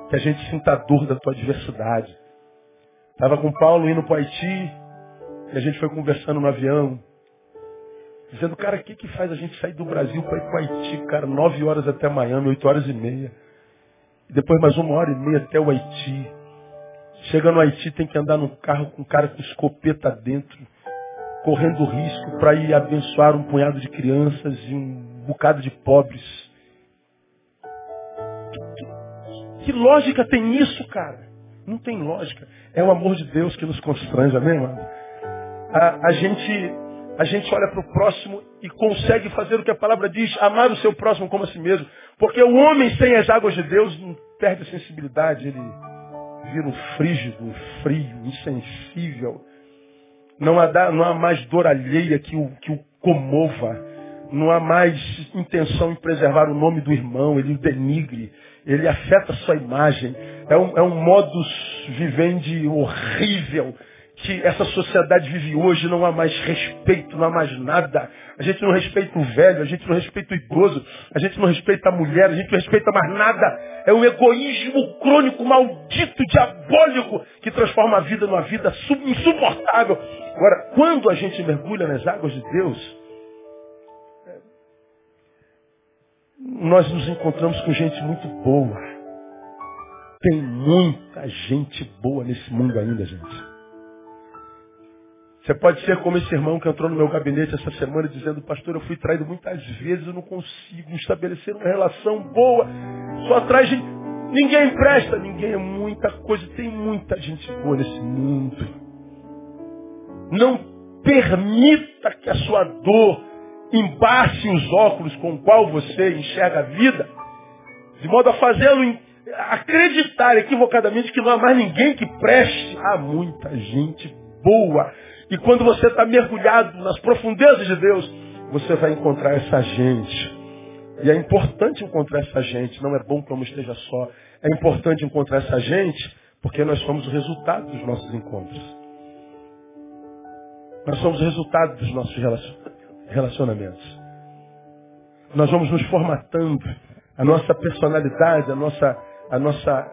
Que a gente sinta a dor da tua adversidade. Estava com Paulo indo para o Haiti, e a gente foi conversando no avião, dizendo, cara, o que, que faz a gente sair do Brasil para ir para o Haiti, cara, nove horas até Miami, oito horas e meia. E depois mais uma hora e meia até o Haiti. Chega no Haiti, tem que andar num carro com um cara com escopeta dentro, correndo risco para ir abençoar um punhado de crianças e um bocado de pobres. Que, lógica tem isso, cara? Não tem lógica. É o amor de Deus que nos constrange, amém, mano? a, a gente a gente olha para o próximo e consegue fazer o que a palavra diz, amar o seu próximo como a si mesmo. Porque o homem sem as águas de Deus não perde a sensibilidade, ele vira um frígido, frio, insensível. Não há, não há mais dor alheia que o, que o comova. Não há mais intenção em preservar o nome do irmão, ele o denigre, ele afeta a sua imagem. É um, é um modus vivendi horrível que essa sociedade vive hoje, não há mais respeito, não há mais nada. A gente não respeita o velho, a gente não respeita o idoso, a gente não respeita a mulher, a gente não respeita mais nada. É um egoísmo crônico, maldito, diabólico, que transforma a vida numa vida insuportável. Agora, quando a gente mergulha nas águas de Deus, nós nos encontramos com gente muito boa. Tem muita gente boa nesse mundo ainda, gente. Você pode ser como esse irmão que entrou no meu gabinete essa semana dizendo, pastor, eu fui traído muitas vezes, eu não consigo estabelecer uma relação boa. Só atrás de. Ninguém presta, ninguém é muita coisa, tem muita gente boa nesse mundo. Não permita que a sua dor embace os óculos com o qual você enxerga a vida, de modo a fazê-lo acreditar equivocadamente que não há mais ninguém que preste. Há muita gente boa e quando você está mergulhado nas profundezas de Deus, você vai encontrar essa gente. E é importante encontrar essa gente. Não é bom que eu esteja só. É importante encontrar essa gente porque nós somos o resultado dos nossos encontros. Nós somos o resultado dos nossos relacionamentos. Nós vamos nos formatando. A nossa personalidade, a nossa, a nossa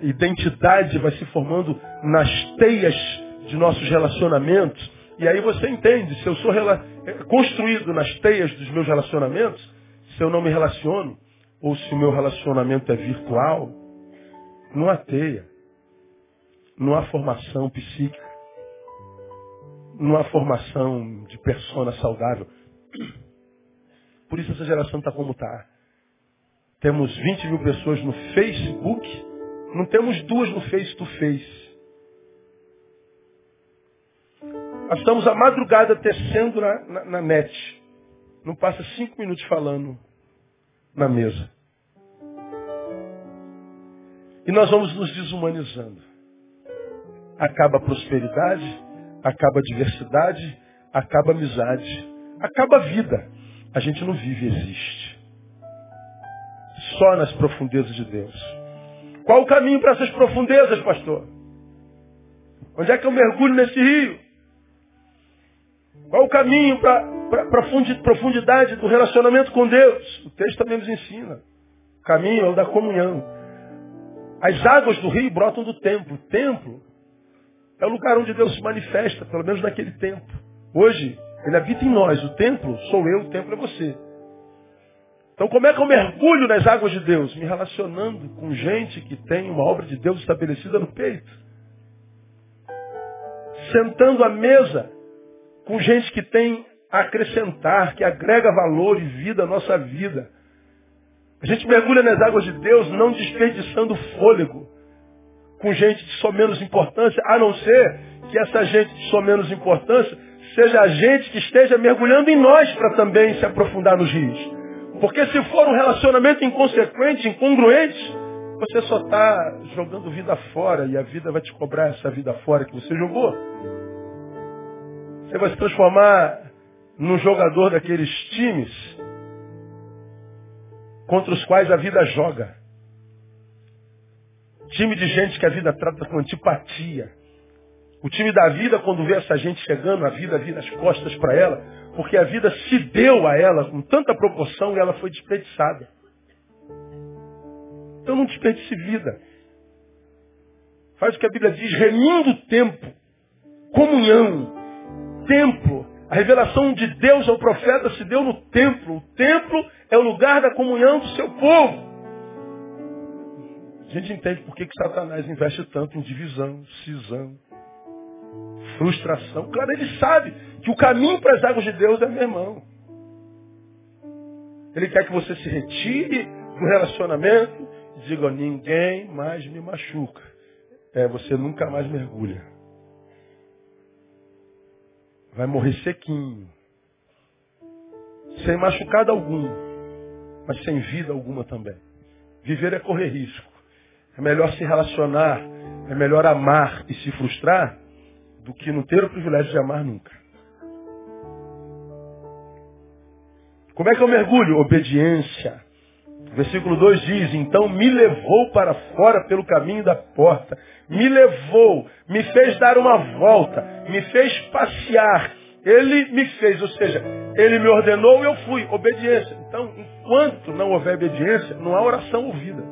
identidade vai se formando nas teias de nossos relacionamentos. E aí você entende, se eu sou construído nas teias dos meus relacionamentos, se eu não me relaciono, ou se o meu relacionamento é virtual, não há teia. Não há formação psíquica. Não há formação de persona saudável. Por isso essa geração está como está. Temos 20 mil pessoas no Facebook, não temos duas no Face to Face. Passamos a madrugada tecendo na, na, na net. Não passa cinco minutos falando na mesa. E nós vamos nos desumanizando. Acaba a prosperidade, acaba a diversidade, acaba a amizade, acaba a vida. A gente não vive, existe. Só nas profundezas de Deus. Qual o caminho para essas profundezas, pastor? Onde é que eu mergulho nesse rio? Qual o caminho para a profundidade do relacionamento com Deus? O texto também nos ensina. O caminho é o da comunhão. As águas do rio brotam do templo. O templo é o lugar onde Deus se manifesta, pelo menos naquele tempo. Hoje, Ele habita em nós. O templo sou eu, o templo é você. Então como é que eu mergulho nas águas de Deus? Me relacionando com gente que tem uma obra de Deus estabelecida no peito. Sentando à mesa com gente que tem acrescentar, que agrega valor e vida à nossa vida. A gente mergulha nas águas de Deus não desperdiçando fôlego com gente de só menos importância, a não ser que essa gente de só menos importância seja a gente que esteja mergulhando em nós para também se aprofundar nos rios. Porque se for um relacionamento inconsequente, incongruente, você só está jogando vida fora e a vida vai te cobrar essa vida fora que você jogou. Você vai se transformar num jogador daqueles times contra os quais a vida joga. Time de gente que a vida trata com antipatia. O time da vida, quando vê essa gente chegando, a vida vira as costas para ela, porque a vida se deu a ela com tanta proporção e ela foi desperdiçada. Então não desperdice vida. Faz o que a Bíblia diz, remindo o tempo, comunhão, templo. A revelação de Deus ao profeta se deu no templo. O templo é o lugar da comunhão do seu povo. A gente entende por que, que Satanás investe tanto em divisão, cisão, frustração. Claro, ele sabe que o caminho para as águas de Deus é meu irmão. Ele quer que você se retire do relacionamento e diga, ninguém mais me machuca. É, você nunca mais mergulha. Vai morrer sequinho. Sem machucado algum, mas sem vida alguma também. Viver é correr risco. É melhor se relacionar, é melhor amar e se frustrar do que não ter o privilégio de amar nunca. Como é que eu mergulho? Obediência. Versículo 2 diz, então me levou para fora pelo caminho da porta. Me levou, me fez dar uma volta, me fez passear. Ele me fez, ou seja, ele me ordenou e eu fui. Obediência. Então, enquanto não houver obediência, não há oração ouvida.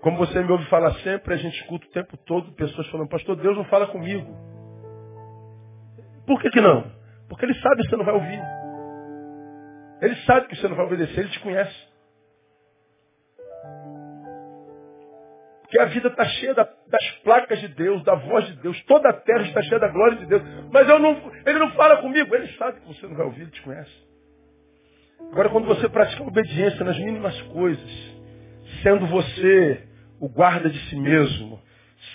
Como você me ouve falar sempre, a gente escuta o tempo todo pessoas falando, pastor, Deus não fala comigo. Por que, que não? Porque ele sabe que você não vai ouvir. Ele sabe que você não vai obedecer, ele te conhece. Porque a vida está cheia da, das placas de Deus, da voz de Deus, toda a terra está cheia da glória de Deus. Mas não, ele não fala comigo, ele sabe que você não vai ouvir, ele te conhece. Agora, quando você pratica obediência nas mínimas coisas, sendo você o guarda de si mesmo,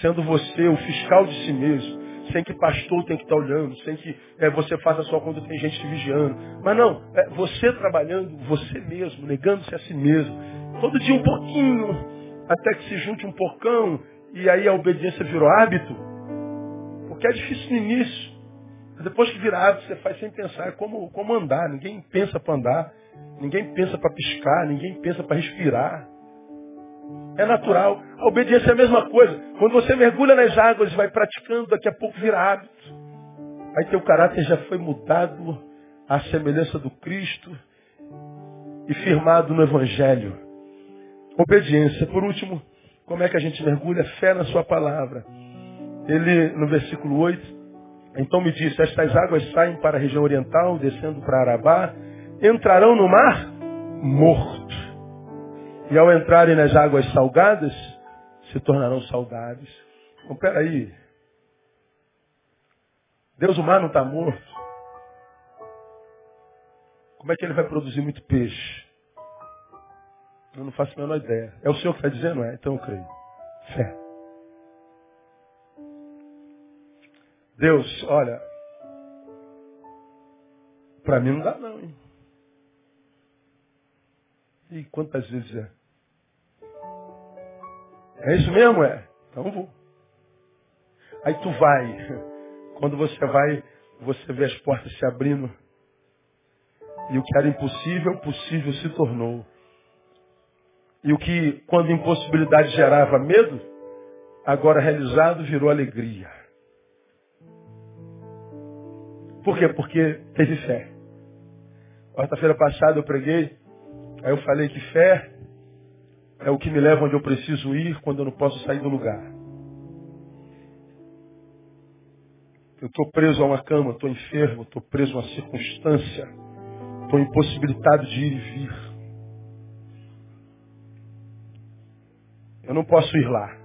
sendo você o fiscal de si mesmo, sem que pastor tenha que estar olhando, sem que é, você faça só quando tem gente te vigiando. Mas não, é, você trabalhando, você mesmo, negando-se a si mesmo. Todo dia um pouquinho, até que se junte um porcão, e aí a obediência virou hábito. Porque é difícil no início. Depois que vira hábito, você faz sem pensar. É como, como andar. Ninguém pensa para andar. Ninguém pensa para piscar. Ninguém pensa para respirar. É natural. A obediência é a mesma coisa. Quando você mergulha nas águas e vai praticando, daqui a pouco vira hábito. Aí teu caráter já foi mudado à semelhança do Cristo e firmado no Evangelho. Obediência. Por último, como é que a gente mergulha? Fé na sua palavra. Ele, no versículo 8, então me disse, estas águas saem para a região oriental, descendo para Arabá, entrarão no mar morto. E ao entrarem nas águas salgadas, se tornarão saudáveis. Então, peraí. Deus, o mar não está morto. Como é que ele vai produzir muito peixe? Eu não faço a menor ideia. É o Senhor que está dizendo? É, então eu creio. Fé. Deus, olha, para mim não dá não, hein? E quantas vezes é? É isso mesmo? É. Então vou. Aí tu vai. Quando você vai, você vê as portas se abrindo. E o que era impossível, possível se tornou. E o que, quando impossibilidade gerava medo, agora realizado virou alegria. Por quê? Porque teve fé. Quarta-feira passada eu preguei Aí eu falei que fé é o que me leva onde eu preciso ir quando eu não posso sair do lugar. Eu estou preso a uma cama, estou enfermo, estou preso a uma circunstância, estou impossibilitado de ir e vir. Eu não posso ir lá.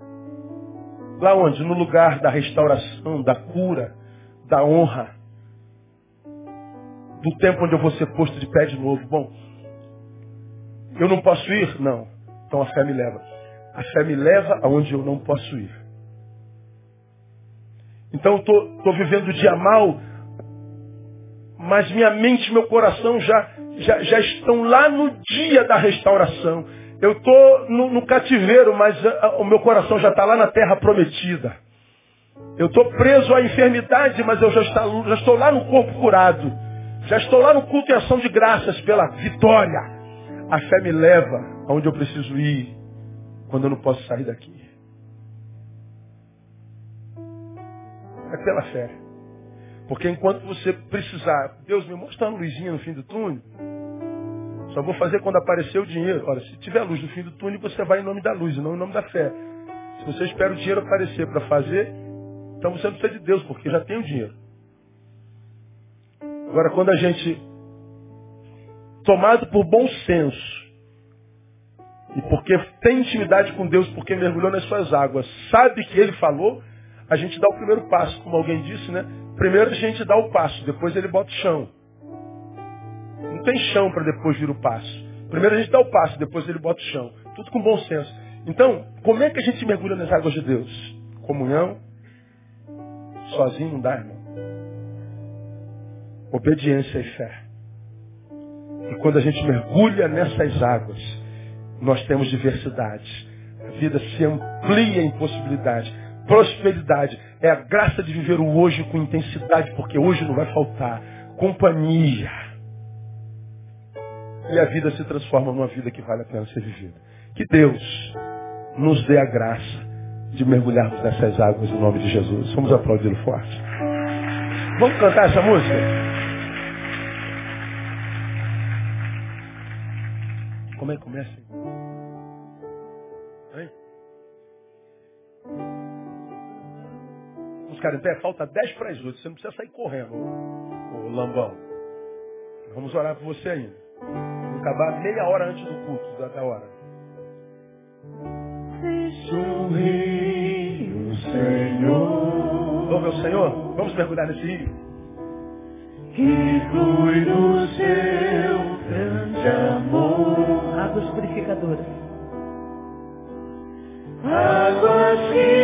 Lá onde? No lugar da restauração, da cura, da honra. do tempo onde eu vou ser posto de pé de novo. Bom, eu não posso ir? Não. Então a fé me leva. A fé me leva aonde eu não posso ir. Então eu estou vivendo o dia mal, mas minha mente e meu coração já, já, já estão lá no dia da restauração. Eu estou no, no, cativeiro, mas a, a, o meu coração já está lá na terra prometida. Eu estou preso à enfermidade, mas eu já, está, já estou lá no corpo curado. Já estou lá no culto e ação de graças pela vitória. A fé me leva aonde eu preciso ir quando eu não posso sair daqui. É pela fé. Porque enquanto você precisar, Deus me mostra uma luzinha no fim do túnel. Só vou fazer quando aparecer o dinheiro. Olha, se tiver luz no fim do túnel, você vai em nome da luz, não em nome da fé. Se você espera o dinheiro aparecer para fazer, então você não precisa de Deus, porque já tem o dinheiro. Agora, quando a gente, tomado por bom senso, e porque tem intimidade com Deus, porque mergulhou nas suas águas, sabe que Ele falou, a gente dá o primeiro passo, como alguém disse, né? Primeiro a gente dá o passo, depois ele bota o chão. Não tem chão para depois vir o passo. Primeiro a gente dá o passo, depois ele bota o chão. Tudo com bom senso. Então, como é que a gente mergulha nas águas de Deus? Comunhão. Sozinho não dá, irmão. Obediência e fé. E quando a gente mergulha nessas águas, nós temos diversidade. A vida se amplia em possibilidade. Prosperidade é a graça de viver o hoje com intensidade, porque hoje não vai faltar. Companhia e a vida se transforma numa vida que vale a pena ser vivida. Que Deus nos dê a graça de mergulharmos nessas águas em nome de Jesus. Vamos aplaudir forte. Vamos cantar essa música? Que começa? Hein? Vamos ficar em pé? Falta 10 para as 8. Você não precisa sair correndo, ô, ô Lambão. Vamos orar por você ainda acabar meia hora antes do culto, da hora.
Rio, Senhor.
Ô meu Senhor, vamos mergulhar nesse rio.
Que flui do seu
águas purificadoras.
Águas que